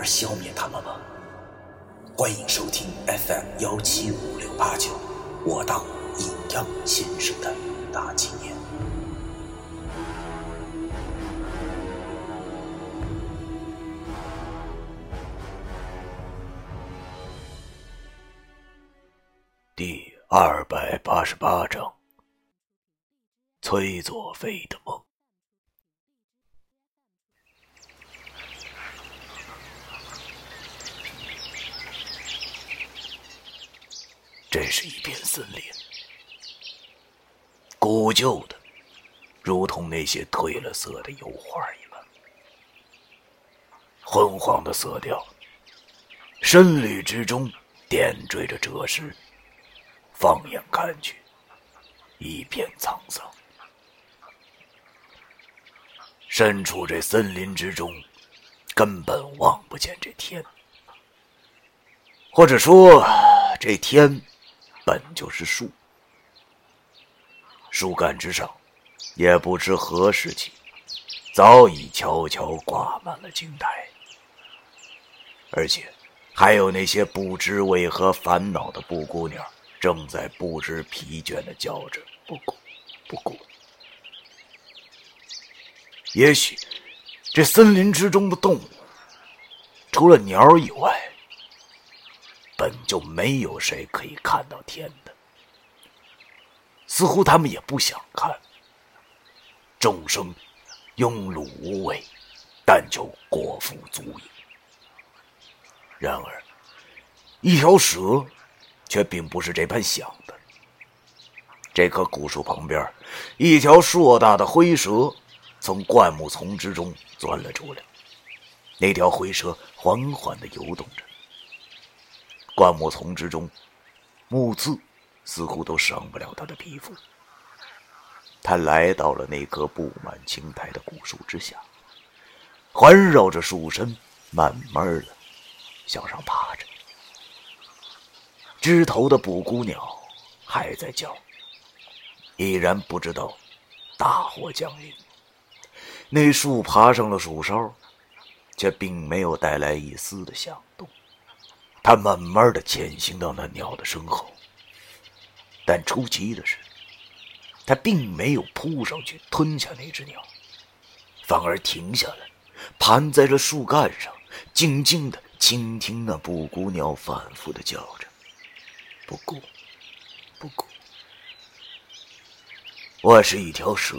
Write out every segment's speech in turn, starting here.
而消灭他们吗？欢迎收听 FM 幺七五六八九，我当阴阳先生的大纪念。第二百八十八章：崔佐飞的梦。这是一片森林，古旧的，如同那些褪了色的油画一般，昏黄的色调，深绿之中点缀着赭石，放眼看去，一片沧桑。身处这森林之中，根本望不见这天，或者说，这天。本就是树，树干之上，也不知何时起，早已悄悄挂满了青苔，而且还有那些不知为何烦恼的布谷鸟，正在不知疲倦的叫着“布谷，布谷”。也许，这森林之中的动物，除了鸟以外，本就没有谁可以看到天的，似乎他们也不想看。众生庸碌无为，但求果腹足矣。然而，一条蛇却并不是这般想的。这棵古树旁边，一条硕大的灰蛇从灌木丛之中钻了出来。那条灰蛇缓缓地游动着。灌木丛之中，木刺似乎都伤不了他的皮肤。他来到了那棵布满青苔的古树之下，环绕着树身，慢慢的向上爬着。枝头的布谷鸟还在叫，依然不知道大火降临。那树爬上了树梢，却并没有带来一丝的响动。他慢慢的潜行到那鸟的身后，但出奇的是，他并没有扑上去吞下那只鸟，反而停下来，盘在了树干上，静静的倾听那布谷鸟反复的叫着：“布谷，布谷。”我是一条蛇，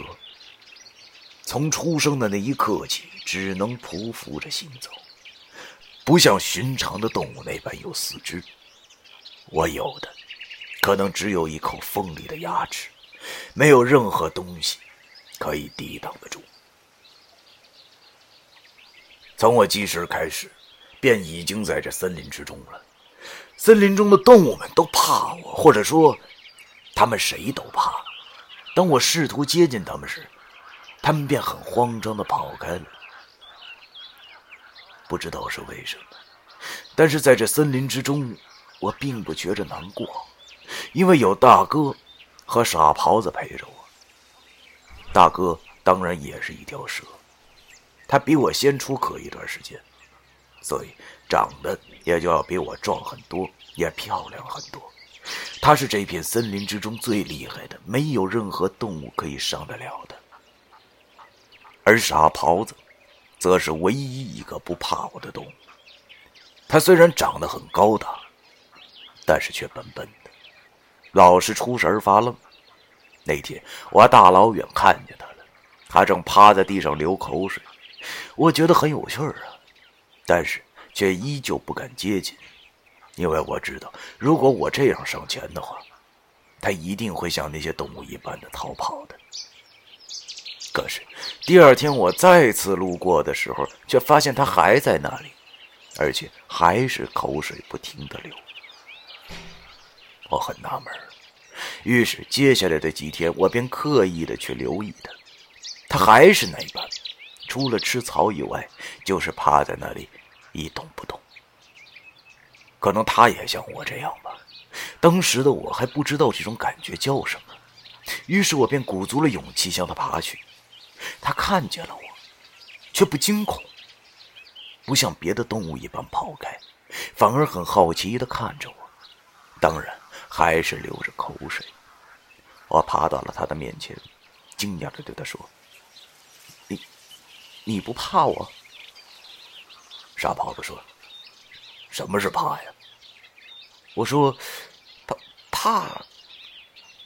从出生的那一刻起，只能匍匐着行走。不像寻常的动物那般有四肢，我有的可能只有一口锋利的牙齿，没有任何东西可以抵挡得住。从我记事开始，便已经在这森林之中了。森林中的动物们都怕我，或者说，他们谁都怕。当我试图接近他们时，他们便很慌张地跑开了。不知道是为什么，但是在这森林之中，我并不觉着难过，因为有大哥和傻狍子陪着我。大哥当然也是一条蛇，他比我先出壳一段时间，所以长得也就要比我壮很多，也漂亮很多。他是这片森林之中最厉害的，没有任何动物可以伤得了的。而傻狍子。则是唯一一个不怕我的动物。它虽然长得很高大，但是却笨笨的，老是出神发愣。那天我大老远看见它了，它正趴在地上流口水，我觉得很有趣儿啊，但是却依旧不敢接近，因为我知道，如果我这样上前的话，它一定会像那些动物一般的逃跑的。可是，第二天我再次路过的时候，却发现他还在那里，而且还是口水不停的流。我很纳闷于是接下来的几天，我便刻意的去留意他，他还是那般，除了吃草以外，就是趴在那里一动不动。可能他也像我这样吧。当时的我还不知道这种感觉叫什么，于是我便鼓足了勇气向他爬去。他看见了我，却不惊恐，不像别的动物一般跑开，反而很好奇的看着我。当然，还是流着口水。我爬到了他的面前，惊讶的对他说：“你，你不怕我？”傻狍子说：“什么是怕呀？”我说：“怕怕，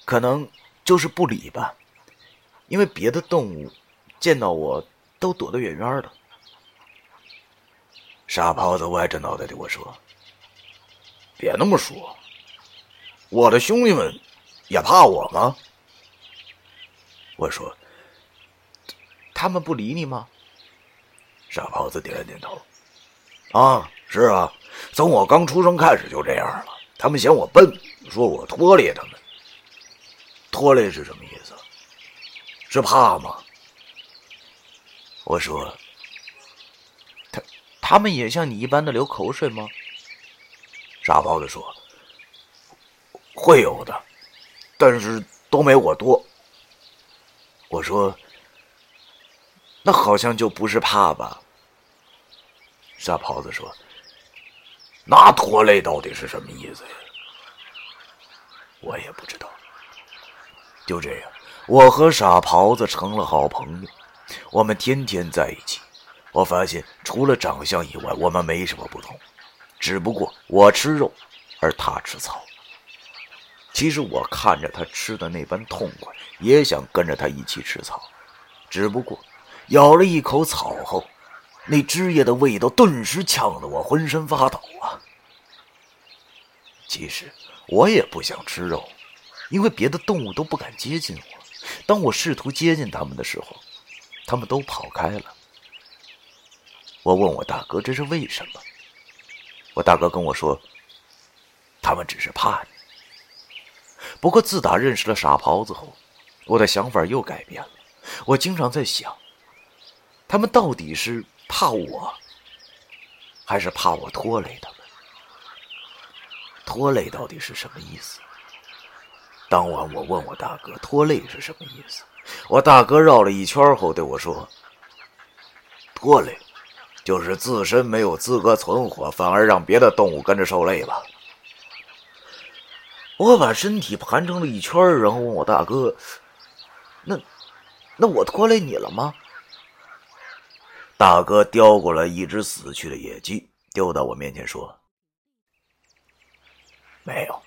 可能就是不理吧，因为别的动物见到我都躲得远远的。”傻狍子歪着脑袋对我说：“别那么说，我的兄弟们也怕我吗？”我说：“他们不理你吗？”傻狍子点了点头：“啊，是啊，从我刚出生开始就这样了。”他们嫌我笨，说我拖累他们。拖累是什么意思？是怕吗？我说，他他们也像你一般的流口水吗？傻包子说，会有的，但是都没我多。我说，那好像就不是怕吧？傻狍子说。那拖累到底是什么意思呀？我也不知道。就这样，我和傻狍子成了好朋友，我们天天在一起。我发现，除了长相以外，我们没什么不同，只不过我吃肉，而他吃草。其实我看着他吃的那般痛快，也想跟着他一起吃草，只不过咬了一口草后。那汁液的味道顿时呛得我浑身发抖啊！其实我也不想吃肉，因为别的动物都不敢接近我。当我试图接近他们的时候，他们都跑开了。我问我大哥这是为什么？我大哥跟我说，他们只是怕你。不过自打认识了傻狍子后，我的想法又改变了。我经常在想，他们到底是……怕我，还是怕我拖累他们？拖累到底是什么意思？当晚我问我大哥，拖累是什么意思？我大哥绕了一圈后对我说：“拖累，就是自身没有资格存活，反而让别的动物跟着受累吧。”我把身体盘成了一圈，然后问我大哥：“那，那我拖累你了吗？”大哥叼过来一只死去的野鸡，丢到我面前说：“没有。”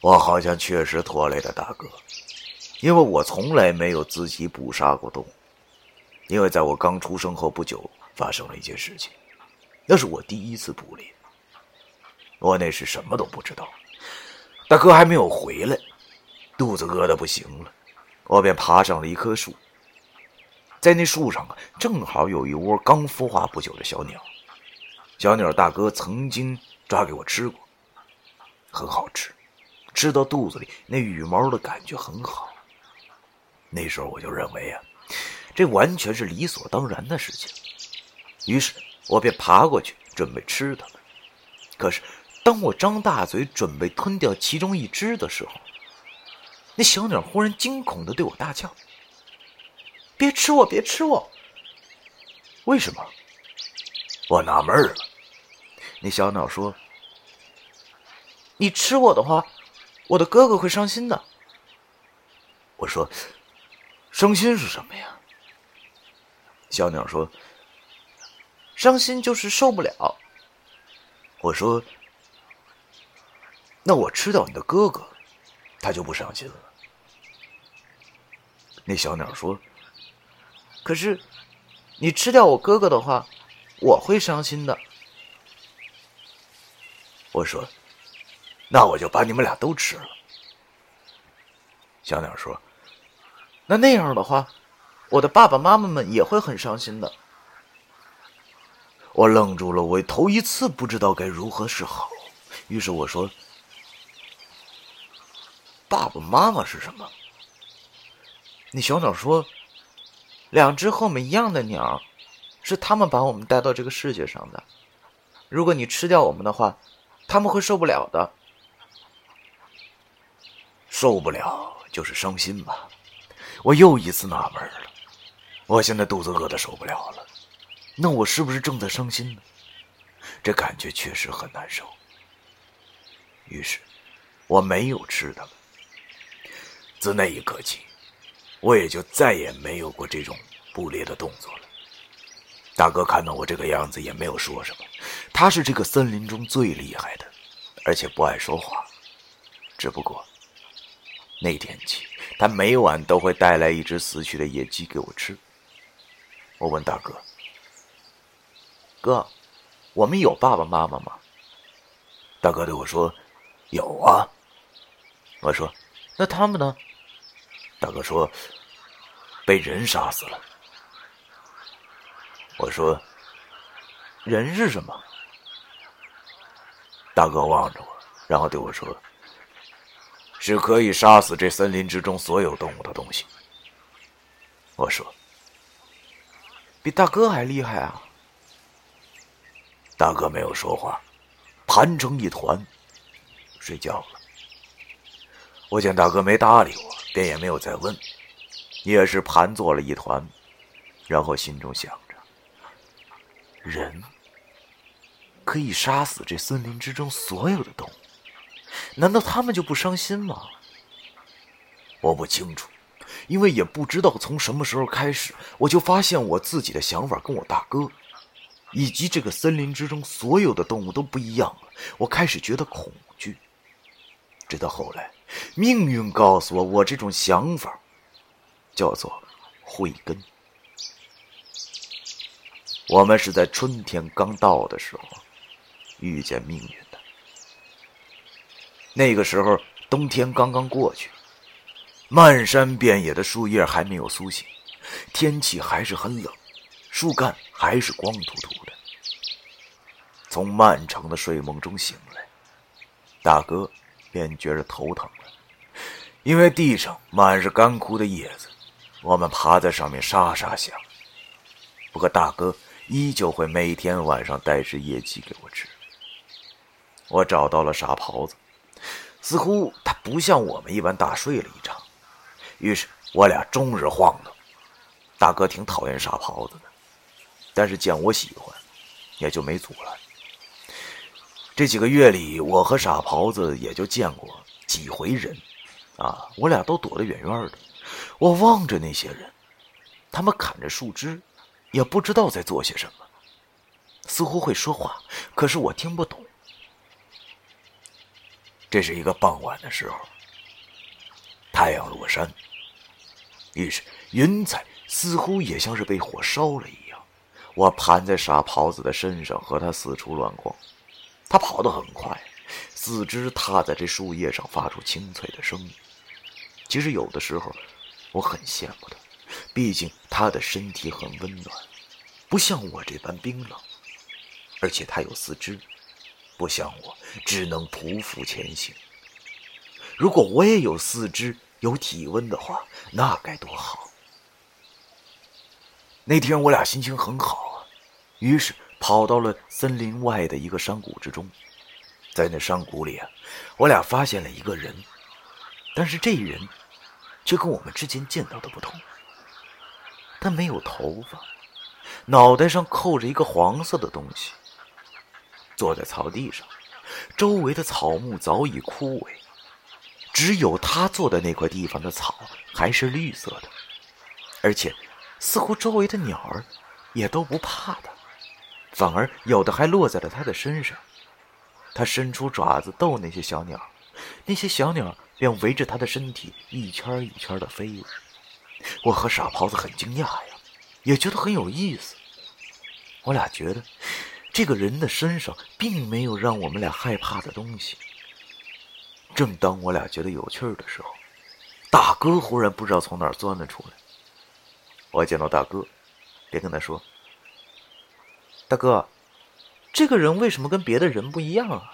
我好像确实拖累了大哥，因为我从来没有自己捕杀过动物。因为在我刚出生后不久，发生了一件事情，那是我第一次捕猎。我那时什么都不知道，大哥还没有回来，肚子饿的不行了，我便爬上了一棵树。在那树上啊，正好有一窝刚孵化不久的小鸟。小鸟大哥曾经抓给我吃过，很好吃，吃到肚子里那羽毛的感觉很好。那时候我就认为啊，这完全是理所当然的事情。于是我便爬过去准备吃它们。可是当我张大嘴准备吞掉其中一只的时候，那小鸟忽然惊恐的对我大叫。别吃我！别吃我！为什么？我纳闷了。那小鸟说：“你吃我的话，我的哥哥会伤心的。”我说：“伤心是什么呀？”小鸟说：“伤心就是受不了。”我说：“那我吃掉你的哥哥，他就不伤心了。”那小鸟说。可是，你吃掉我哥哥的话，我会伤心的。我说：“那我就把你们俩都吃了。”小鸟说：“那那样的话，我的爸爸妈妈们也会很伤心的。”我愣住了，我头一次不知道该如何是好。于是我说：“爸爸妈妈是什么？”那小鸟说：“两只和我们一样的鸟，是他们把我们带到这个世界上的。如果你吃掉我们的话，他们会受不了的。受不了就是伤心吧。”我又一次纳闷了。我现在肚子饿的受不了了。那我是不是正在伤心呢？这感觉确实很难受。于是，我没有吃它们。自那一刻起，我也就再也没有过这种捕猎的动作了。大哥看到我这个样子，也没有说什么。他是这个森林中最厉害的，而且不爱说话。只不过，那天起，他每晚都会带来一只死去的野鸡给我吃。我问大哥。哥，我们有爸爸妈妈吗？大哥对我说：“有啊。”我说：“那他们呢？”大哥说：“被人杀死了。”我说：“人是什么？”大哥望着我，然后对我说：“是可以杀死这森林之中所有动物的东西。”我说：“比大哥还厉害啊！”大哥没有说话，盘成一团，睡觉了。我见大哥没搭理我，便也没有再问，也是盘坐了一团，然后心中想着：人可以杀死这森林之中所有的动物，难道他们就不伤心吗？我不清楚，因为也不知道从什么时候开始，我就发现我自己的想法跟我大哥。以及这个森林之中所有的动物都不一样了，我开始觉得恐惧。直到后来，命运告诉我，我这种想法叫做慧根。我们是在春天刚到的时候遇见命运。那个时候，冬天刚刚过去，漫山遍野的树叶还没有苏醒，天气还是很冷，树干还是光秃秃的。从漫长的睡梦中醒来，大哥便觉着头疼了，因为地上满是干枯的叶子，我们爬在上面沙沙响。不过大哥依旧会每天晚上带只野鸡给我吃。我找到了傻狍子，似乎他不像我们一般大睡了一场，于是我俩终日晃荡。大哥挺讨厌傻狍子的，但是见我喜欢，也就没阻拦。这几个月里，我和傻狍子也就见过几回人，啊，我俩都躲得远远的。我望着那些人，他们砍着树枝，也不知道在做些什么，似乎会说话，可是我听不懂。这是一个傍晚的时候，太阳落山，于是云彩似乎也像是被火烧了一样，我盘在傻狍子的身上，和他四处乱逛。他跑得很快，四肢踏在这树叶上，发出清脆的声音。其实有的时候，我很羡慕他，毕竟他的身体很温暖，不像我这般冰冷。而且他有四肢，不像我只能匍匐前行。如果我也有四肢、有体温的话，那该多好！那天我俩心情很好啊，于是。跑到了森林外的一个山谷之中，在那山谷里啊，我俩发现了一个人，但是这人却跟我们之前见到的不同。他没有头发，脑袋上扣着一个黄色的东西，坐在草地上，周围的草木早已枯萎，只有他坐的那块地方的草还是绿色的，而且似乎周围的鸟儿也都不怕他。反而有的还落在了他的身上，他伸出爪子逗那些小鸟，那些小鸟便围着他的身体一圈一圈的飞舞。我和傻狍子很惊讶呀，也觉得很有意思。我俩觉得，这个人的身上并没有让我们俩害怕的东西。正当我俩觉得有趣的时候，大哥忽然不知道从哪儿钻了出来。我见到大哥，便跟他说。大哥，这个人为什么跟别的人不一样啊？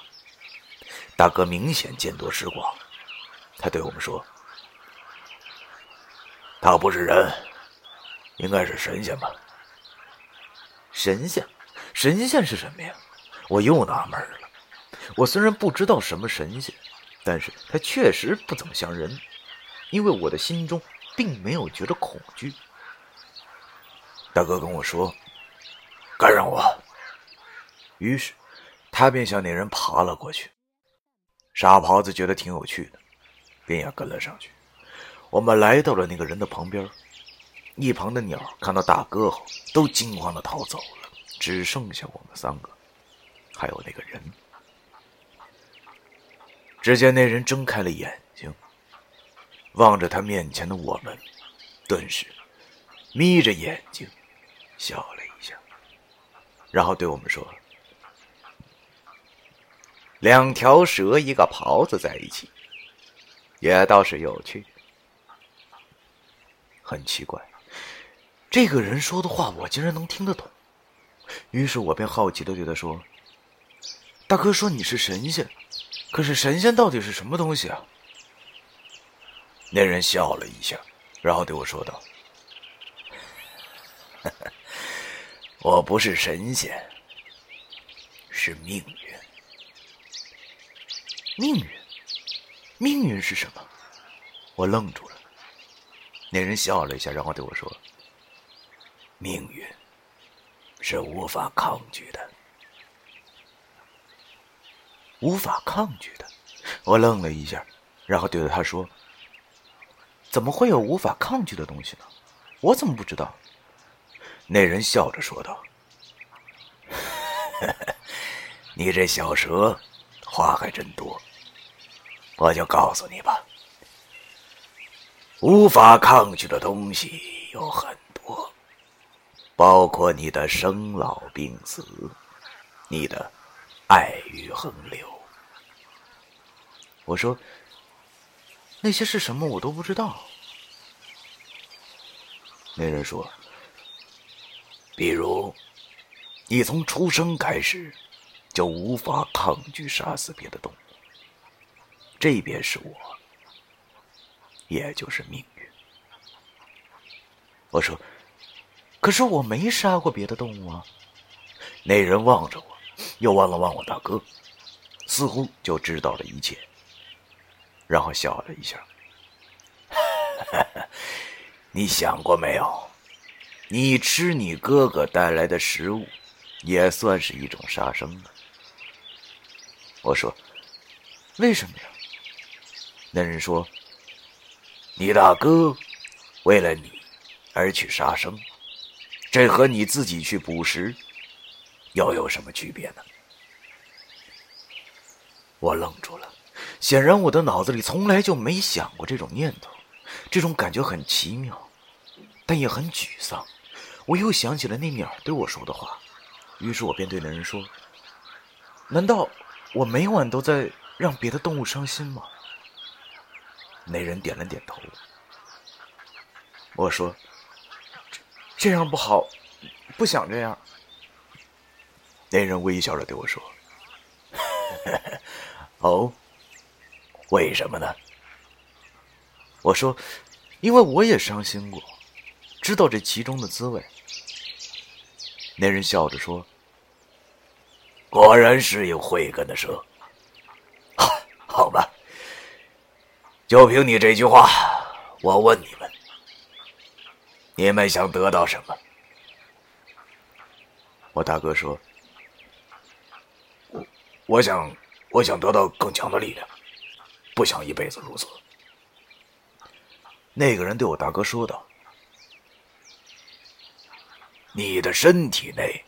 大哥明显见多识广，他对我们说：“他不是人，应该是神仙吧？神仙，神仙是什么呀？”我又纳闷了。我虽然不知道什么神仙，但是他确实不怎么像人，因为我的心中并没有觉着恐惧。大哥跟我说：“跟上我。”于是，他便向那人爬了过去。傻狍子觉得挺有趣的，便也跟了上去。我们来到了那个人的旁边，一旁的鸟看到大哥后，都惊慌的逃走了，只剩下我们三个，还有那个人。只见那人睁开了眼睛，望着他面前的我们，顿时眯着眼睛笑了一下，然后对我们说。两条蛇一个袍子在一起，也倒是有趣。很奇怪，这个人说的话我竟然能听得懂。于是我便好奇的对他说：“大哥说你是神仙，可是神仙到底是什么东西啊？”那人笑了一下，然后对我说道：“ 我不是神仙，是命运。”命运，命运是什么？我愣住了。那人笑了一下，然后对我说：“命运是无法抗拒的，无法抗拒的。”我愣了一下，然后对着他说：“怎么会有无法抗拒的东西呢？我怎么不知道？”那人笑着说道：“ 你这小蛇。”话还真多，我就告诉你吧。无法抗拒的东西有很多，包括你的生老病死，你的爱与横流。我说，那些是什么？我都不知道。那人说，比如，你从出生开始。就无法抗拒杀死别的动物，这便是我，也就是命运。我说：“可是我没杀过别的动物啊。”那人望着我，又望了望我大哥，似乎就知道了一切，然后笑了一下。你想过没有？你吃你哥哥带来的食物，也算是一种杀生了。我说：“为什么呀？”那人说：“你大哥为了你而去杀生，这和你自己去捕食又有什么区别呢？”我愣住了，显然我的脑子里从来就没想过这种念头，这种感觉很奇妙，但也很沮丧。我又想起了那鸟对我说的话，于是我便对那人说：“难道？”我每晚都在让别的动物伤心吗？那人点了点头。我说：“这样不好，不想这样。”那人微笑着对我说：“ 哦，为什么呢？”我说：“因为我也伤心过，知道这其中的滋味。”那人笑着说。果然是有慧根的蛇，好吧。就凭你这句话，我问你们：你们想得到什么？我大哥说：“我我想，我想得到更强的力量，不想一辈子如此。”那个人对我大哥说道：“你的身体内……”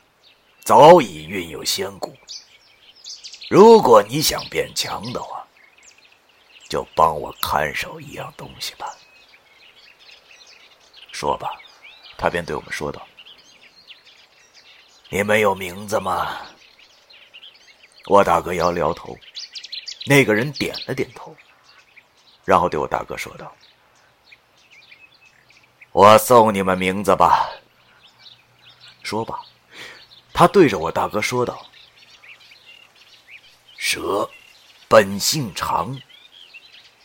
早已蕴有仙骨。如果你想变强的话，就帮我看守一样东西吧。说吧，他便对我们说道：“你们有名字吗？”我大哥摇了摇头，那个人点了点头，然后对我大哥说道：“我送你们名字吧。”说罢。他对着我大哥说道：“蛇本性长，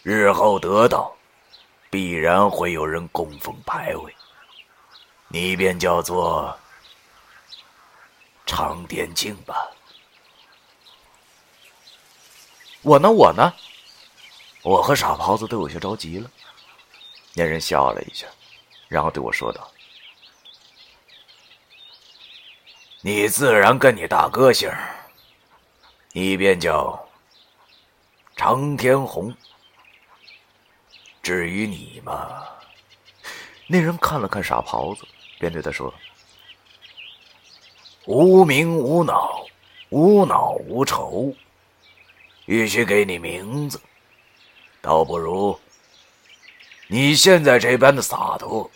日后得道，必然会有人供奉牌位，你便叫做长点镜吧。我呢？我呢？我和傻狍子都有些着急了。那人笑了一下，然后对我说道：“你自然跟你大哥姓，你便叫。”常天红。至于你嘛，那人看了看傻狍子，便对他说：“无名无脑，无脑无愁。与其给你名字，倒不如你现在这般的洒脱，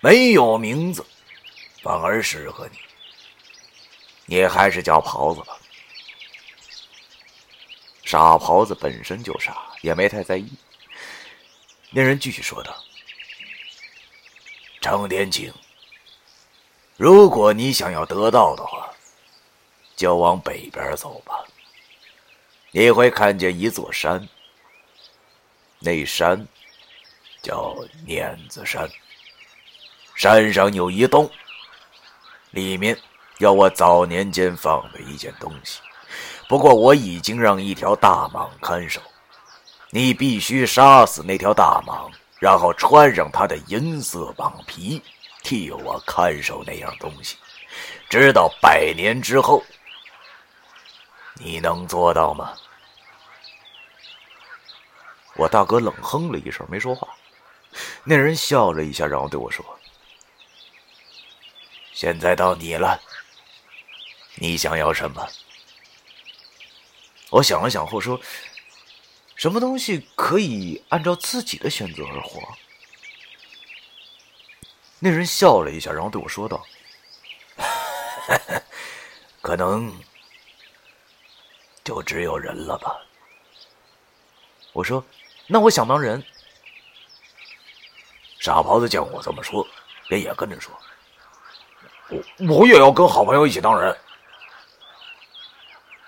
没有名字，反而适合你。你还是叫袍子吧。”傻狍子本身就傻，也没太在意。那人继续说道：“程天青，如果你想要得到的话，就往北边走吧。你会看见一座山，那山叫碾子山。山上有一洞，里面有我早年间放的一件东西。”不过我已经让一条大蟒看守，你必须杀死那条大蟒，然后穿上它的银色蟒皮，替我看守那样东西，直到百年之后。你能做到吗？我大哥冷哼了一声，没说话。那人笑了一下，然后对我说：“现在到你了，你想要什么？”我想了想后说：“什么东西可以按照自己的选择而活？”那人笑了一下，然后对我说道：“可能就只有人了吧。”我说：“那我想当人。”傻狍子见我这么说，便也跟着说：“我我也要跟好朋友一起当人。”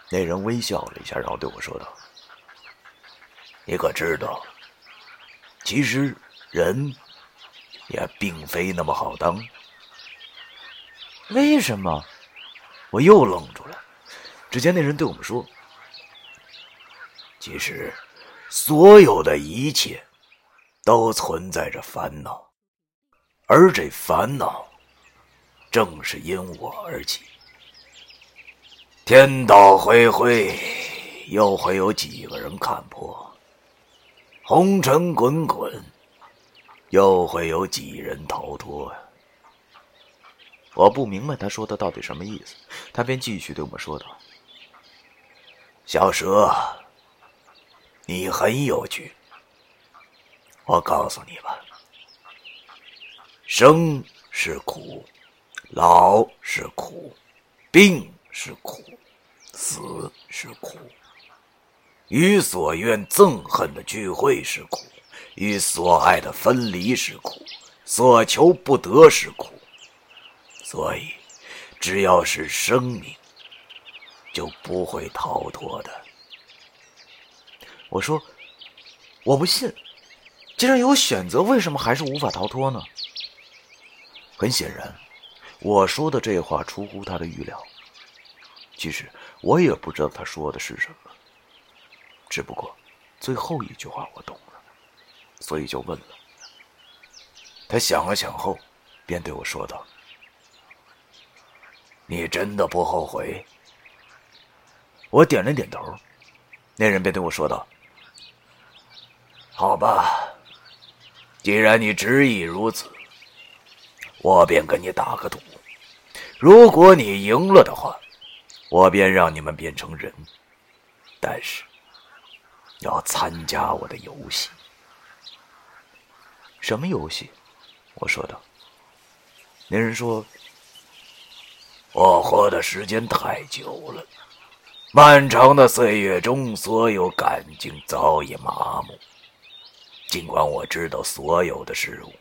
那人微笑了一下，然后对我说道：“你可知道，其实人也并非那么好当。为什么？”我又愣住了。只见那人对我们说：“其实，所有的一切都存在着烦恼，而这烦恼正是因我而起。”天道恢恢，又会有几个人看破；红尘滚滚，又会有几人逃脱呀？我不明白他说的到底什么意思，他便继续对我们说道：“小蛇，你很有趣。我告诉你吧，生是苦，老是苦，病。”是苦，死是苦，与所愿憎恨的聚会是苦，与所爱的分离是苦，所求不得是苦。所以，只要是生命，就不会逃脱的。我说，我不信。既然有选择，为什么还是无法逃脱呢？很显然，我说的这话出乎他的预料。其实我也不知道他说的是什么，只不过最后一句话我懂，所以就问了。他想了想后，便对我说道：“你真的不后悔？”我点了点头。那人便对我说道：“好吧，既然你执意如此，我便跟你打个赌，如果你赢了的话。”我便让你们变成人，但是要参加我的游戏。什么游戏？我说道。那人说：“我活的时间太久了，漫长的岁月中，所有感情早已麻木。尽管我知道所有的事物，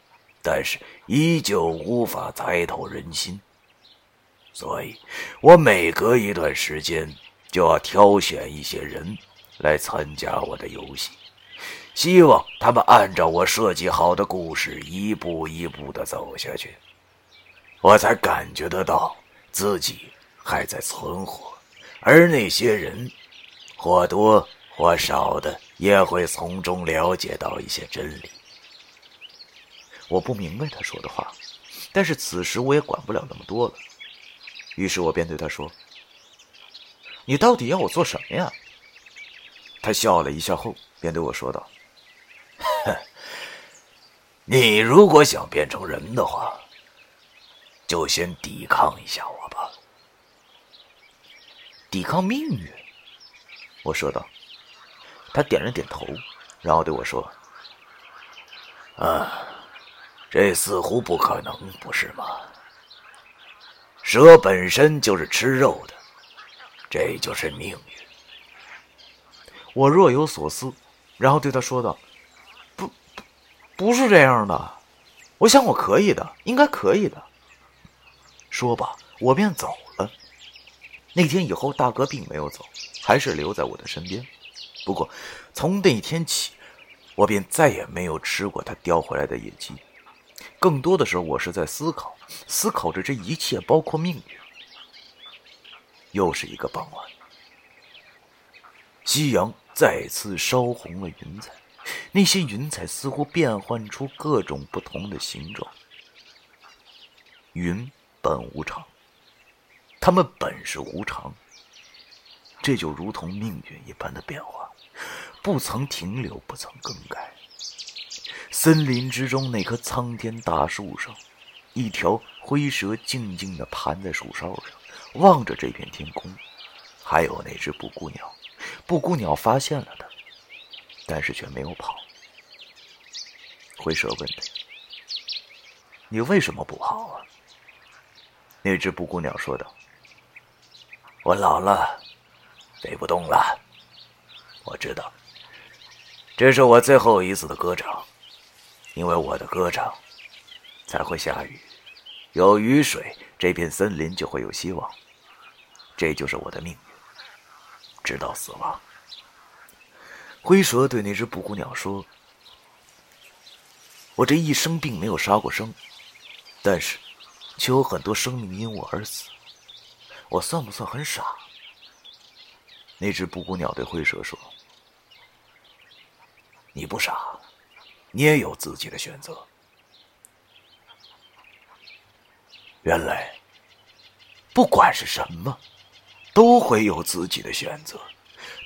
但是依旧无法猜透人心。”所以，我每隔一段时间就要挑选一些人来参加我的游戏，希望他们按照我设计好的故事一步一步的走下去，我才感觉得到自己还在存活，而那些人或多或少的也会从中了解到一些真理。我不明白他说的话，但是此时我也管不了那么多了，于是我便对他说。你到底要我做什么呀？他笑了一下后，便对我说道：“ 你如果想变成人的话，就先抵抗一下我吧。抵抗命运。”我说道。他点了点头，然后对我说：“啊，这似乎不可能，不是吗？蛇本身就是吃肉的。”这就是命运。我若有所思，然后对他说道：“，不是这样的。我想我可以的，应该可以的。”说吧，我便走了。那天以后，大哥并没有走，还是留在我的身边。不过，从那天起，我便再也没有吃过他叼回来的野鸡。更多的时候，我是在思考，思考着这一切，包括命运。又是一个傍晚，夕阳再次烧红了云彩，那些云彩似乎变换出各种不同的形状。云本无常，它们本是无常，这就如同命运一般的变化，不曾停留，不曾更改。森林之中那棵苍天大树上，一条灰蛇静静地盘在树梢上。望着这片天空，还有那只布谷鸟。布谷鸟发现了它，但是却没有跑。灰蛇问他：“你为什么不跑啊？”那只布谷鸟说道：“我老了，飞不动了。我知道，这是我最后一次的歌唱，因为我的歌唱才会下雨。有雨水，这片森林就会有希望。”这就是我的命运，直到死亡。灰蛇对那只布谷鸟说：“我这一生并没有杀过生，但是却有很多生命因我而死。我算不算很傻？”那只布谷鸟对灰蛇说：“你不傻，你也有自己的选择。原来，不管是什么。”都会有自己的选择，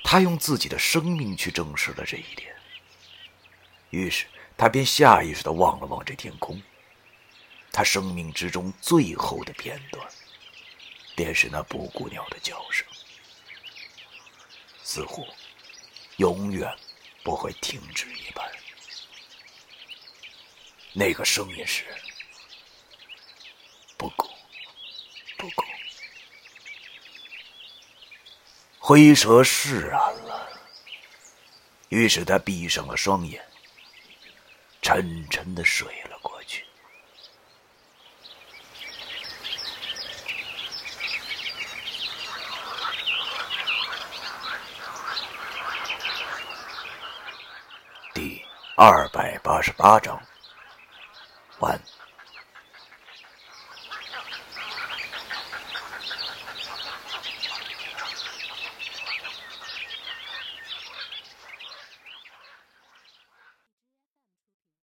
他用自己的生命去证实了这一点。于是他便下意识的望了望这天空，他生命之中最后的片段，便是那布谷鸟的叫声，似乎永远不会停止一般。那个声音是布谷，布谷。灰蛇释然了，于是他闭上了双眼，沉沉的睡了过去。第二百八十八章。完